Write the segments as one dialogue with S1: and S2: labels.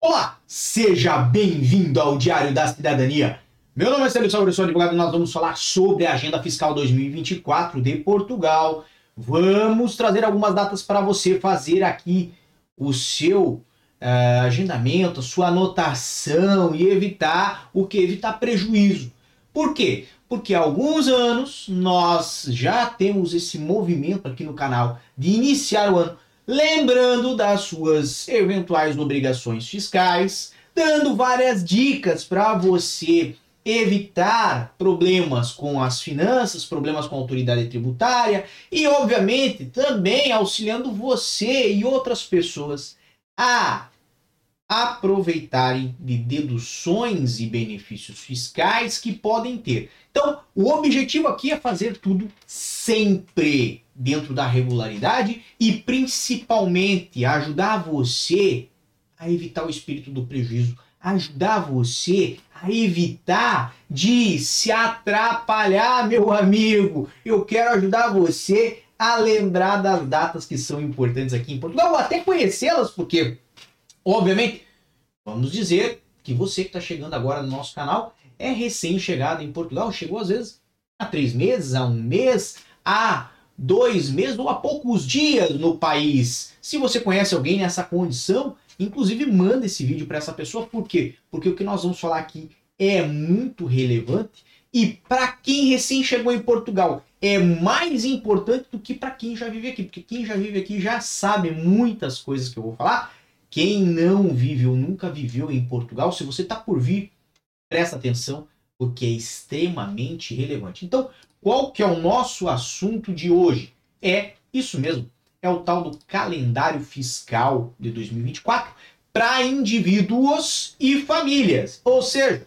S1: Olá, seja bem-vindo ao Diário da Cidadania. Meu nome é Celso Saurio, sou advogado e nós vamos falar sobre a Agenda Fiscal 2024 de Portugal. Vamos trazer algumas datas para você fazer aqui o seu uh, agendamento, a sua anotação e evitar o que? Evitar prejuízo. Por quê? Porque há alguns anos nós já temos esse movimento aqui no canal de iniciar o ano lembrando das suas eventuais obrigações fiscais, dando várias dicas para você evitar problemas com as finanças, problemas com a autoridade tributária e, obviamente, também auxiliando você e outras pessoas a aproveitarem de deduções e benefícios fiscais que podem ter. Então, o objetivo aqui é fazer tudo sempre dentro da regularidade e principalmente ajudar você a evitar o espírito do prejuízo, ajudar você a evitar de se atrapalhar, meu amigo. Eu quero ajudar você a lembrar das datas que são importantes aqui em Portugal, ou até conhecê-las, porque, obviamente, vamos dizer que você que está chegando agora no nosso canal é recém-chegado em Portugal, chegou às vezes há três meses, há um mês, há dois meses ou há poucos dias no país. Se você conhece alguém nessa condição, inclusive manda esse vídeo para essa pessoa. Por quê? Porque o que nós vamos falar aqui é muito relevante e para quem recém chegou em Portugal é mais importante do que para quem já vive aqui, porque quem já vive aqui já sabe muitas coisas que eu vou falar. Quem não vive ou nunca viveu em Portugal, se você está por vir, presta atenção, porque é extremamente relevante. Então, qual que é o nosso assunto de hoje? É isso mesmo, é o tal do calendário fiscal de 2024 para indivíduos e famílias, ou seja,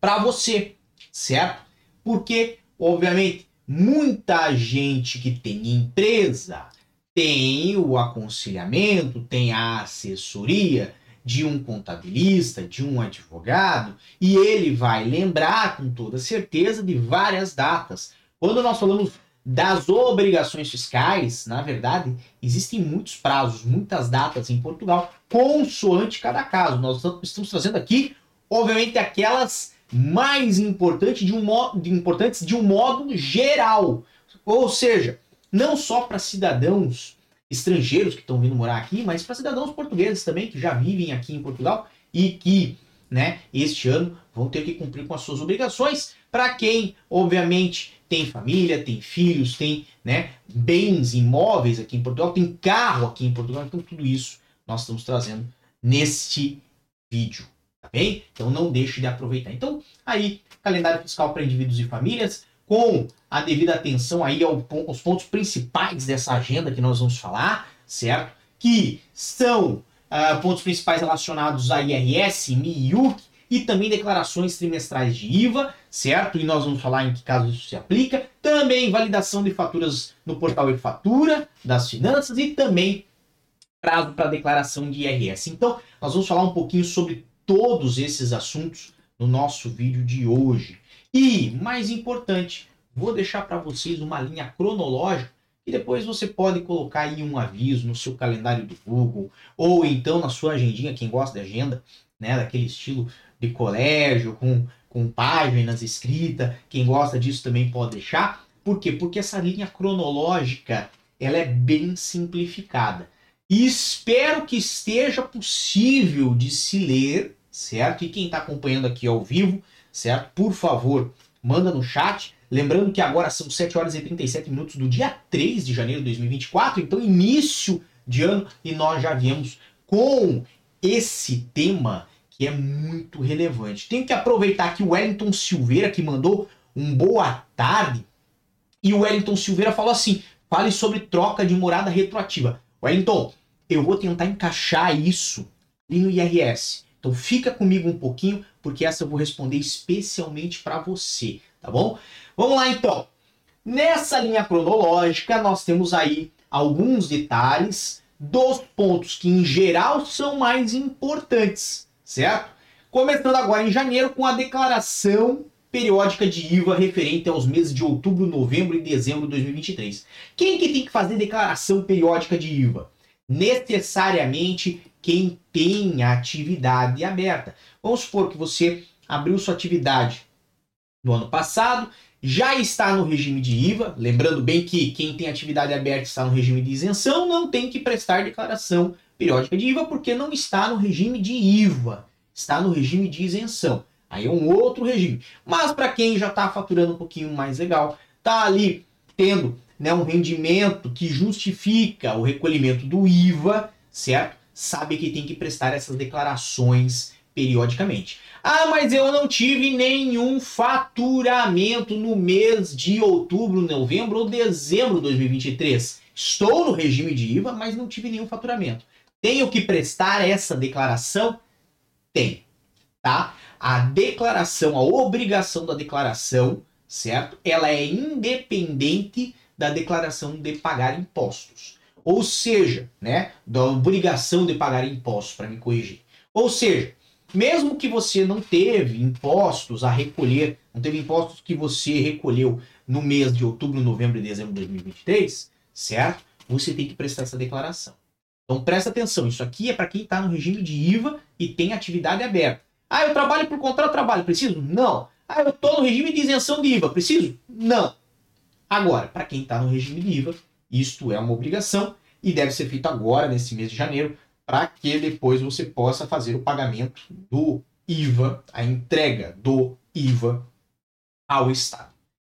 S1: para você, certo? Porque, obviamente, muita gente que tem empresa tem o aconselhamento, tem a assessoria, de um contabilista, de um advogado, e ele vai lembrar com toda certeza de várias datas. Quando nós falamos das obrigações fiscais, na verdade, existem muitos prazos, muitas datas em Portugal, consoante cada caso. Nós estamos trazendo aqui, obviamente, aquelas mais importantes de um modo, importantes de um modo geral. Ou seja, não só para cidadãos estrangeiros que estão vindo morar aqui, mas para cidadãos portugueses também que já vivem aqui em Portugal e que, né, este ano vão ter que cumprir com as suas obrigações. Para quem, obviamente, tem família, tem filhos, tem, né, bens imóveis aqui em Portugal, tem carro aqui em Portugal, então tudo isso nós estamos trazendo neste vídeo, tá bem? Então não deixe de aproveitar. Então, aí, calendário fiscal para indivíduos e famílias, com a devida atenção aí aos pontos principais dessa agenda que nós vamos falar, certo? Que são uh, pontos principais relacionados a IRS, MIUC e também declarações trimestrais de IVA, certo? E nós vamos falar em que caso isso se aplica. Também validação de faturas no portal e-fatura das finanças e também prazo para declaração de IRS. Então, nós vamos falar um pouquinho sobre todos esses assuntos no nosso vídeo de hoje. E, mais importante, vou deixar para vocês uma linha cronológica e depois você pode colocar aí um aviso no seu calendário do Google ou então na sua agendinha, quem gosta de agenda, né, daquele estilo de colégio com, com páginas escritas, quem gosta disso também pode deixar. Por quê? Porque essa linha cronológica ela é bem simplificada. E espero que esteja possível de se ler, certo? E quem está acompanhando aqui ao vivo, certo? Por favor, manda no chat. Lembrando que agora são 7 horas e 37 minutos do dia 3 de janeiro de 2024, então início de ano, e nós já viemos com esse tema que é muito relevante. Tenho que aproveitar que o Wellington Silveira, que mandou um boa tarde, e o Wellington Silveira falou assim: fale sobre troca de morada retroativa. Wellington, eu vou tentar encaixar isso ali no IRS. Então fica comigo um pouquinho, porque essa eu vou responder especialmente para você, tá bom? Vamos lá então. Nessa linha cronológica, nós temos aí alguns detalhes dos pontos que em geral são mais importantes, certo? Começando agora em janeiro com a declaração periódica de IVA referente aos meses de outubro, novembro e dezembro de 2023. Quem que tem que fazer declaração periódica de IVA? Necessariamente quem tem atividade aberta. Vamos supor que você abriu sua atividade no ano passado, já está no regime de IVA, lembrando bem que quem tem atividade aberta está no regime de isenção, não tem que prestar declaração periódica de IVA porque não está no regime de IVA, está no regime de isenção. Aí é um outro regime. Mas para quem já está faturando um pouquinho mais legal, está ali tendo né, um rendimento que justifica o recolhimento do IVA, certo? Sabe que tem que prestar essas declarações periodicamente. Ah, mas eu não tive nenhum faturamento no mês de outubro, novembro ou dezembro de 2023. Estou no regime de IVA, mas não tive nenhum faturamento. Tenho que prestar essa declaração? Tem, tá? A declaração, a obrigação da declaração, certo? Ela é independente da declaração de pagar impostos. Ou seja, né, da obrigação de pagar impostos, para me corrigir. Ou seja, mesmo que você não teve impostos a recolher, não teve impostos que você recolheu no mês de outubro, novembro e dezembro de 2023, certo? Você tem que prestar essa declaração. Então presta atenção, isso aqui é para quem está no regime de IVA e tem atividade aberta. Ah, eu trabalho por contrato trabalho, preciso? Não. Ah, eu estou no regime de isenção de IVA, preciso? Não. Agora, para quem está no regime de IVA, isto é uma obrigação e deve ser feito agora, nesse mês de janeiro, para que depois você possa fazer o pagamento do IVA, a entrega do IVA ao Estado.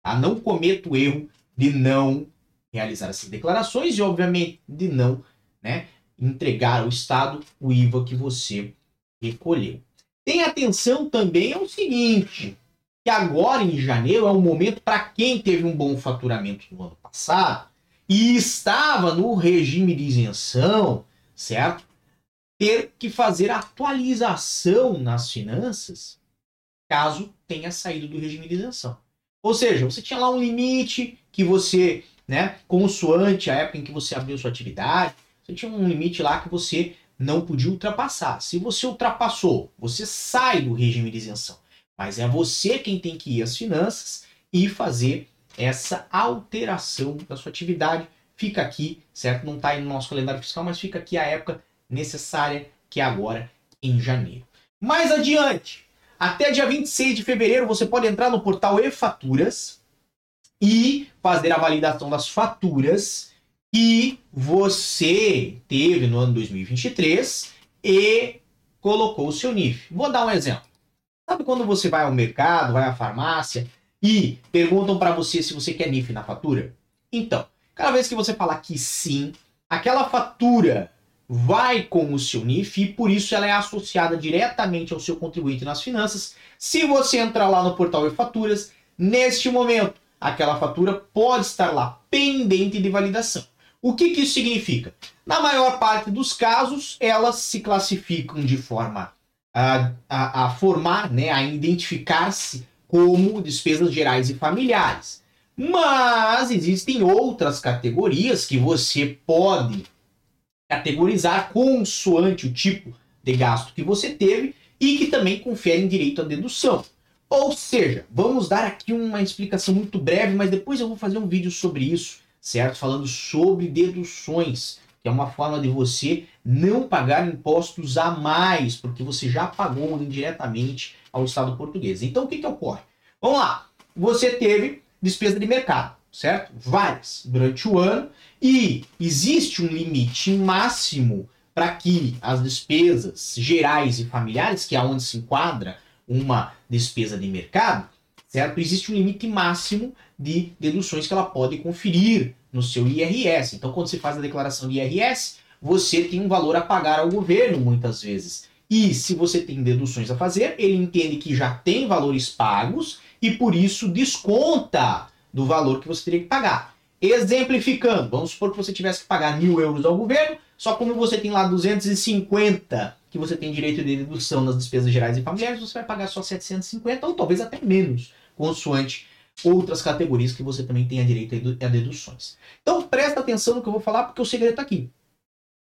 S1: Tá? Não cometa o erro de não realizar essas declarações e, obviamente, de não né, entregar ao Estado o IVA que você recolheu. Tenha atenção também ao seguinte, que agora em janeiro é um momento para quem teve um bom faturamento no ano passado e estava no regime de isenção, certo? ter que fazer atualização nas finanças caso tenha saído do regime de isenção. Ou seja, você tinha lá um limite que você, né, consoante a época em que você abriu sua atividade, você tinha um limite lá que você não podia ultrapassar. Se você ultrapassou, você sai do regime de isenção. Mas é você quem tem que ir às finanças e fazer essa alteração da sua atividade. Fica aqui, certo? Não está aí no nosso calendário fiscal, mas fica aqui a época necessária, que é agora em janeiro. Mais adiante, até dia 26 de fevereiro, você pode entrar no portal e-faturas e fazer a validação das faturas que você teve no ano 2023 e colocou o seu NIF. Vou dar um exemplo. Sabe quando você vai ao mercado, vai à farmácia e perguntam para você se você quer NIF na fatura? Então, cada vez que você falar que sim, aquela fatura vai com o seu NIF e por isso ela é associada diretamente ao seu contribuinte nas finanças. Se você entrar lá no portal e-faturas, neste momento, aquela fatura pode estar lá pendente de validação. O que, que isso significa? Na maior parte dos casos, elas se classificam de forma a, a, a formar, né, a identificar-se como despesas gerais e familiares. Mas existem outras categorias que você pode categorizar consoante o tipo de gasto que você teve e que também conferem direito à dedução. Ou seja, vamos dar aqui uma explicação muito breve, mas depois eu vou fazer um vídeo sobre isso, certo? Falando sobre deduções, que é uma forma de você não pagar impostos a mais, porque você já pagou indiretamente ao Estado português. Então o que, que ocorre? Vamos lá, você teve despesa de mercado, certo? Várias durante o ano e existe um limite máximo para que as despesas gerais e familiares, que é onde se enquadra uma despesa de mercado, certo? Existe um limite máximo de deduções que ela pode conferir no seu IRS. Então, quando você faz a declaração de IRS, você tem um valor a pagar ao governo muitas vezes. E se você tem deduções a fazer, ele entende que já tem valores pagos e por isso desconta do valor que você teria que pagar. Exemplificando, vamos supor que você tivesse que pagar mil euros ao governo, só como você tem lá 250 que você tem direito de dedução nas despesas gerais e familiares, você vai pagar só 750 ou talvez até menos, consoante outras categorias que você também tenha direito a deduções. Então presta atenção no que eu vou falar, porque o segredo está aqui.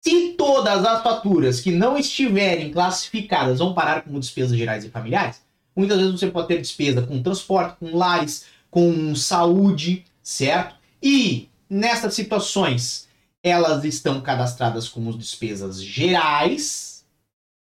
S1: Se todas as faturas que não estiverem classificadas vão parar como despesas gerais e familiares, muitas vezes você pode ter despesa com transporte, com lares, com saúde, certo? E nessas situações elas estão cadastradas como despesas gerais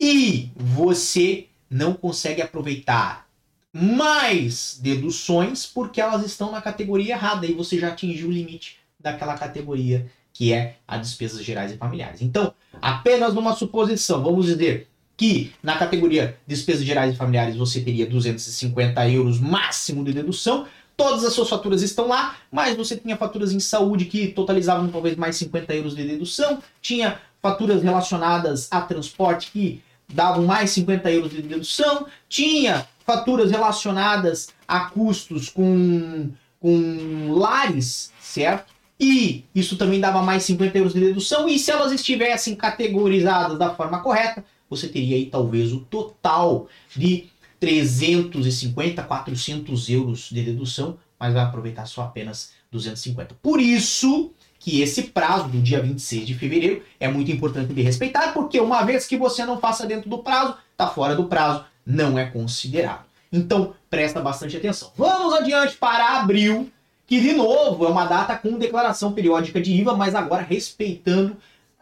S1: e você não consegue aproveitar mais deduções porque elas estão na categoria errada e você já atingiu o limite daquela categoria que é a despesas gerais e familiares. Então, apenas numa suposição, vamos dizer que na categoria despesas gerais e familiares você teria 250 euros máximo de dedução, todas as suas faturas estão lá, mas você tinha faturas em saúde que totalizavam talvez mais 50 euros de dedução, tinha faturas relacionadas a transporte que davam mais 50 euros de dedução, tinha faturas relacionadas a custos com, com lares, certo? E isso também dava mais 50 euros de dedução. E se elas estivessem categorizadas da forma correta, você teria aí talvez o total de 350, 400 euros de dedução, mas vai aproveitar só apenas 250. Por isso que esse prazo do dia 26 de fevereiro é muito importante de respeitar, porque uma vez que você não faça dentro do prazo, está fora do prazo, não é considerado. Então, presta bastante atenção. Vamos adiante para abril, que de novo é uma data com declaração periódica de IVA, mas agora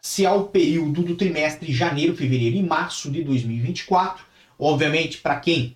S1: respeitando-se ao período do trimestre janeiro, fevereiro e março de 2024. Obviamente, para quem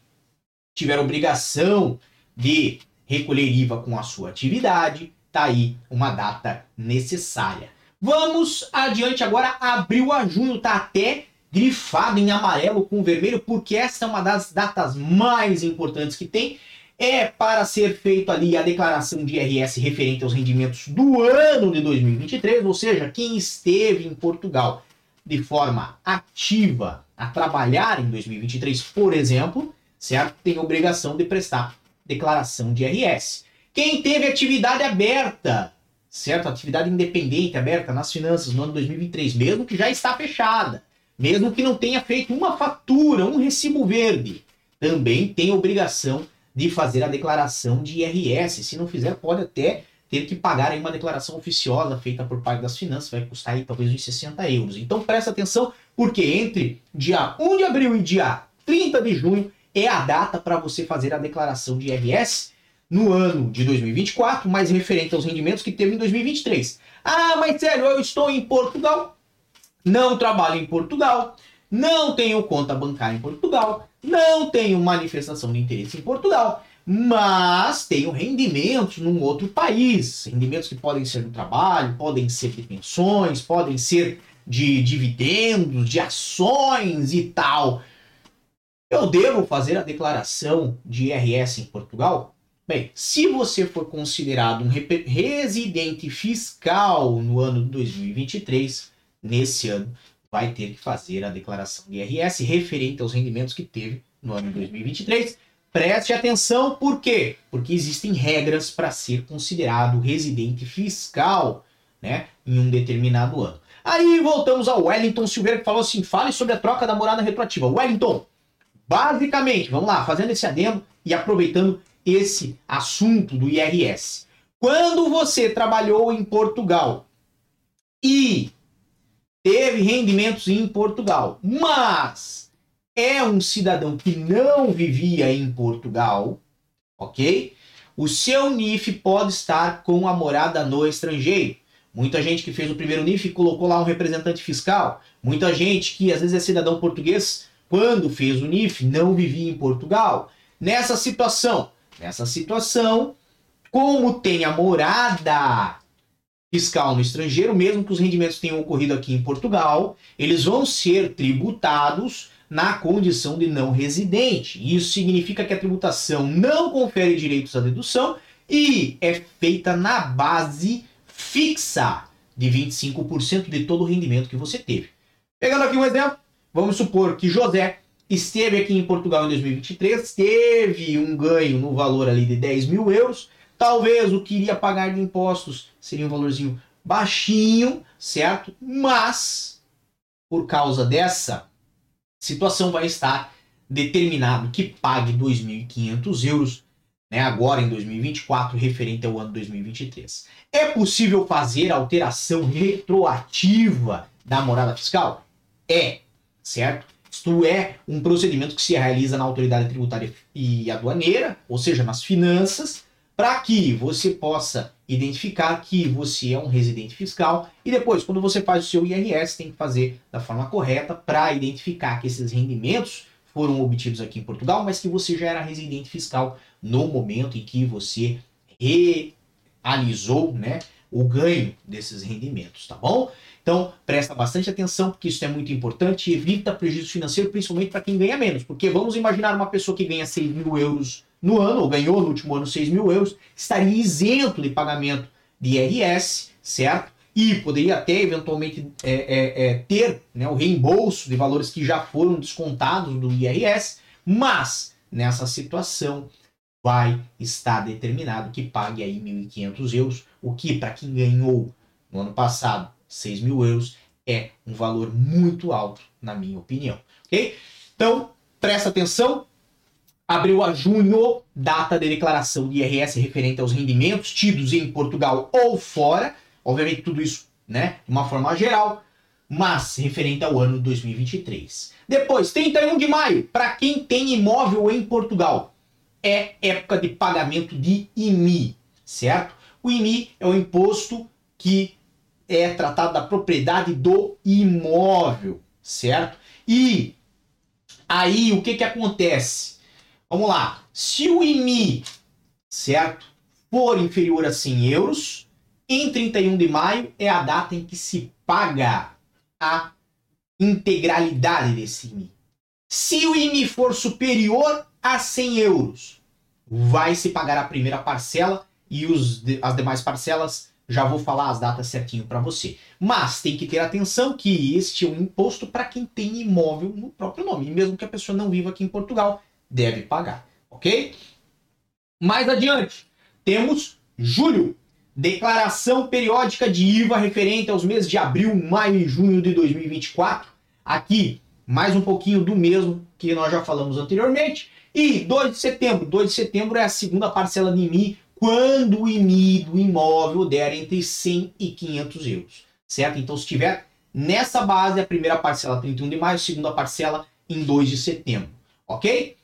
S1: tiver obrigação de recolher IVA com a sua atividade, tá aí uma data necessária. Vamos adiante agora, abril a junho, tá até grifado em amarelo com vermelho, porque essa é uma das datas mais importantes que tem é para ser feito ali a declaração de IRS referente aos rendimentos do ano de 2023, ou seja, quem esteve em Portugal de forma ativa a trabalhar em 2023, por exemplo, certo? Tem obrigação de prestar declaração de IRS. Quem teve atividade aberta, certo? Atividade independente aberta nas finanças no ano 2023, mesmo que já está fechada, mesmo que não tenha feito uma fatura, um recibo verde, também tem obrigação de fazer a declaração de IRS. Se não fizer, pode até ter que pagar aí uma declaração oficiosa feita por parte das finanças, vai custar aí talvez uns 60 euros. Então presta atenção, porque entre dia 1 de abril e dia 30 de junho é a data para você fazer a declaração de IRS no ano de 2024, mais referente aos rendimentos que teve em 2023. Ah, mas sério, eu estou em Portugal, não trabalho em Portugal, não tenho conta bancária em Portugal, não tenho manifestação de interesse em Portugal, mas tenho rendimentos num outro país. Rendimentos que podem ser do trabalho, podem ser de pensões, podem ser de dividendos, de ações e tal. Eu devo fazer a declaração de IRS em Portugal? Bem, se você for considerado um residente fiscal no ano de 2023, nesse ano, vai ter que fazer a declaração de IRS referente aos rendimentos que teve no ano de 2023. Preste atenção, por quê? Porque existem regras para ser considerado residente fiscal né, em um determinado ano. Aí voltamos ao Wellington Silveira que falou assim: fale sobre a troca da morada retroativa. Wellington, basicamente, vamos lá, fazendo esse adendo e aproveitando esse assunto do IRS. Quando você trabalhou em Portugal e teve rendimentos em Portugal, mas é um cidadão que não vivia em Portugal, ok? O seu NIF pode estar com a morada no estrangeiro. Muita gente que fez o primeiro NIF colocou lá um representante fiscal. Muita gente que às vezes é cidadão português, quando fez o NIF, não vivia em Portugal. Nessa situação, nessa situação, como tem a morada fiscal no estrangeiro, mesmo que os rendimentos tenham ocorrido aqui em Portugal, eles vão ser tributados na condição de não residente. Isso significa que a tributação não confere direitos à dedução e é feita na base fixa de 25% de todo o rendimento que você teve. Pegando aqui um exemplo, vamos supor que José esteve aqui em Portugal em 2023, teve um ganho no valor ali de 10 mil euros, Talvez o que iria pagar de impostos seria um valorzinho baixinho, certo? Mas, por causa dessa situação, vai estar determinado que pague 2.500 euros né, agora em 2024, referente ao ano 2023. É possível fazer alteração retroativa da morada fiscal? É, certo? Isto é um procedimento que se realiza na autoridade tributária e aduaneira, ou seja, nas finanças, para que você possa identificar que você é um residente fiscal e depois, quando você faz o seu IRS, tem que fazer da forma correta para identificar que esses rendimentos foram obtidos aqui em Portugal, mas que você já era residente fiscal no momento em que você realizou, né, o ganho desses rendimentos, tá bom? Então, presta bastante atenção, porque isso é muito importante e evita prejuízo financeiro, principalmente para quem ganha menos. Porque vamos imaginar uma pessoa que ganha 6 mil euros no ano, ou ganhou no último ano 6 mil euros, estaria isento de pagamento de IRS, certo? E poderia até eventualmente é, é, é, ter né, o reembolso de valores que já foram descontados do IRS, mas nessa situação vai estar determinado que pague aí 1.500 euros, o que para quem ganhou no ano passado 6 mil euros é um valor muito alto, na minha opinião, ok? Então, presta atenção, abril a junho, data de declaração de IRS referente aos rendimentos tidos em Portugal ou fora. Obviamente, tudo isso né, de uma forma geral, mas referente ao ano 2023. Depois, 31 de maio, para quem tem imóvel em Portugal, é época de pagamento de IMI, certo? O IMI é o imposto que é tratado da propriedade do imóvel, certo? E aí o que que acontece? Vamos lá. Se o IMI, certo, for inferior a 100 euros, em 31 de maio é a data em que se paga a integralidade desse IMI. Se o IMI for superior a 100 euros, vai se pagar a primeira parcela e os, as demais parcelas já vou falar as datas certinho para você. Mas tem que ter atenção que este é um imposto para quem tem imóvel no próprio nome, mesmo que a pessoa não viva aqui em Portugal, deve pagar, ok? Mais adiante, temos julho, declaração periódica de IVA referente aos meses de abril, maio e junho de 2024. Aqui, mais um pouquinho do mesmo que nós já falamos anteriormente. E 2 de setembro, 2 de setembro é a segunda parcela de IMI, quando o IMI do imóvel der entre 100 e 500 euros, certo? Então, se tiver nessa base, a primeira parcela 31 de maio, segunda parcela em 2 de setembro, ok?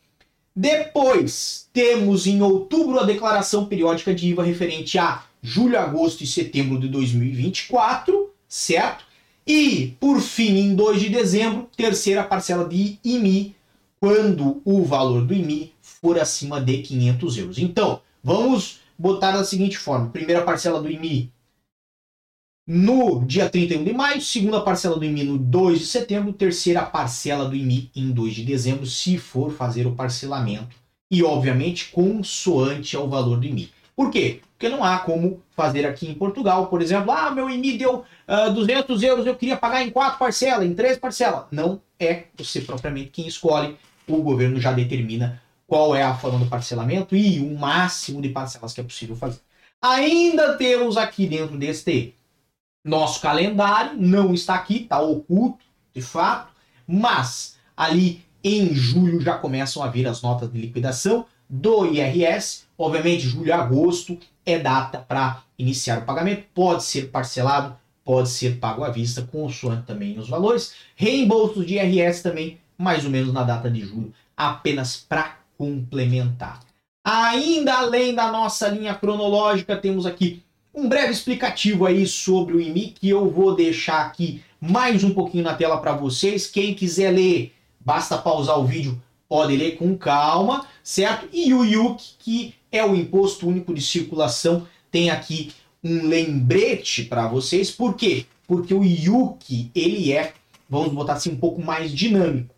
S1: Depois, temos em outubro a declaração periódica de IVA referente a julho, agosto e setembro de 2024, certo? E, por fim, em 2 de dezembro, terceira parcela de IMI, quando o valor do IMI for acima de 500 euros. Então, vamos botar da seguinte forma: primeira parcela do IMI no dia 31 de maio, segunda parcela do IMI no 2 de setembro, terceira parcela do IMI em 2 de dezembro, se for fazer o parcelamento. E, obviamente, consoante ao valor do IMI. Por quê? Porque não há como fazer aqui em Portugal, por exemplo, ah, meu IMI deu uh, ah, 200 euros, eu queria pagar em quatro parcelas, em três parcelas. Não é você propriamente quem escolhe, o governo já determina qual é a forma do parcelamento e o máximo de parcelas que é possível fazer. Ainda temos aqui dentro deste nosso calendário, não está aqui, está oculto, de fato, mas ali em julho já começam a vir as notas de liquidação do IRS. Obviamente, julho e agosto é data para iniciar o pagamento, pode ser parcelado, pode ser pago à vista, consoante também os valores. Reembolsos de IRS também, mais ou menos na data de julho, apenas para complementar. Ainda além da nossa linha cronológica, temos aqui um breve explicativo aí sobre o IMI que eu vou deixar aqui mais um pouquinho na tela para vocês. Quem quiser ler, basta pausar o vídeo, pode ler com calma, certo? E o IUC, que é o Imposto Único de Circulação, tem aqui um lembrete para vocês. Por quê? Porque o IUC, ele é, vamos botar assim, um pouco mais dinâmico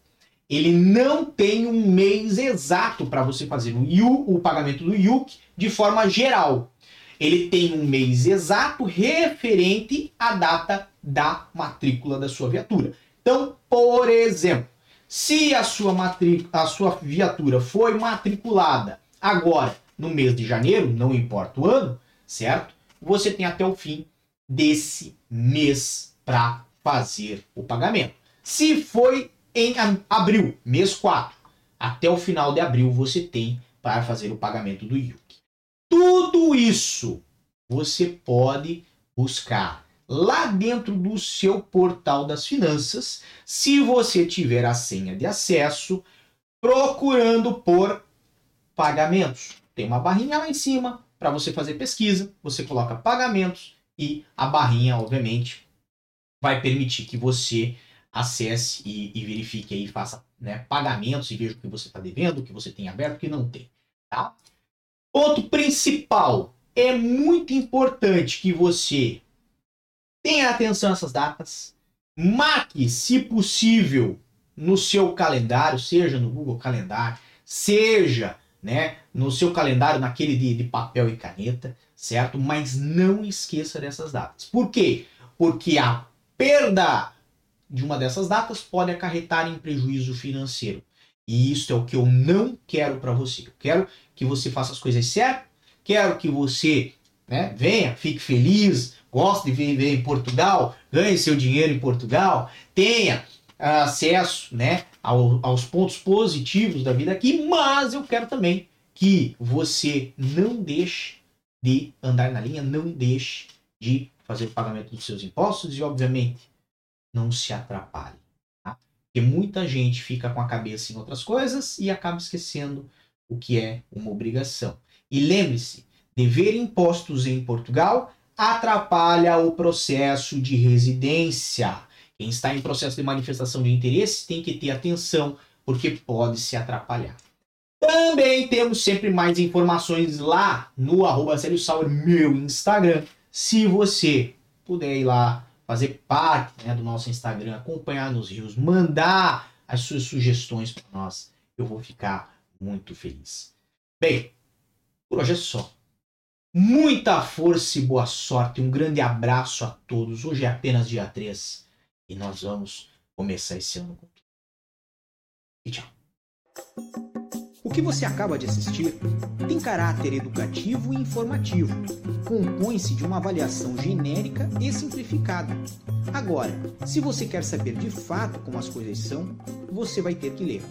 S1: ele não tem um mês exato para você fazer o, IU, o pagamento do IUC de forma geral. Ele tem um mês exato referente à data da matrícula da sua viatura. Então, por exemplo, se a sua, a sua viatura foi matriculada agora no mês de janeiro, não importa o ano, certo? Você tem até o fim desse mês para fazer o pagamento. Se foi em abril, mês 4. Até o final de abril você tem para fazer o pagamento do IUC. Tudo isso você pode buscar lá dentro do seu portal das finanças, se você tiver a senha de acesso, procurando por pagamentos. Tem uma barrinha lá em cima, para você fazer pesquisa, você coloca pagamentos e a barrinha, obviamente, vai permitir que você acesse e, e verifique aí, faça né, pagamentos e veja o que você está devendo, o que você tem aberto, o que não tem. Tá? Ponto principal. É muito importante que você tenha atenção a essas datas, marque, se possível, no seu calendário, seja no Google Calendário, seja né, no seu calendário, naquele de, de papel e caneta, certo? Mas não esqueça dessas datas. Por quê? Porque a perda de uma dessas datas pode acarretar em prejuízo financeiro. E isso é o que eu não quero para você. Eu quero que você faça as coisas certas, quero que você né, venha, fique feliz, goste de viver em Portugal, ganhe seu dinheiro em Portugal, tenha acesso né, ao, aos pontos positivos da vida aqui, mas eu quero também que você não deixe de andar na linha, não deixe de fazer o pagamento dos seus impostos e, obviamente, não se atrapalhe. Tá? Porque muita gente fica com a cabeça em outras coisas e acaba esquecendo o que é uma obrigação. E lembre-se, dever impostos em Portugal atrapalha o processo de residência. Quem está em processo de manifestação de interesse tem que ter atenção, porque pode se atrapalhar. Também temos sempre mais informações lá no arroba meu Instagram. Se você puder ir lá fazer parte né, do nosso Instagram, acompanhar nos rios, mandar as suas sugestões para nós, eu vou ficar muito feliz. Bem, por hoje é só. Muita força e boa sorte. Um grande abraço a todos. Hoje é apenas dia 3 e nós vamos começar esse ano com tudo. E tchau.
S2: O que você acaba de assistir tem caráter educativo e informativo. Compõe-se de uma avaliação genérica e simplificada. Agora, se você quer saber de fato como as coisas são, você vai ter que ler.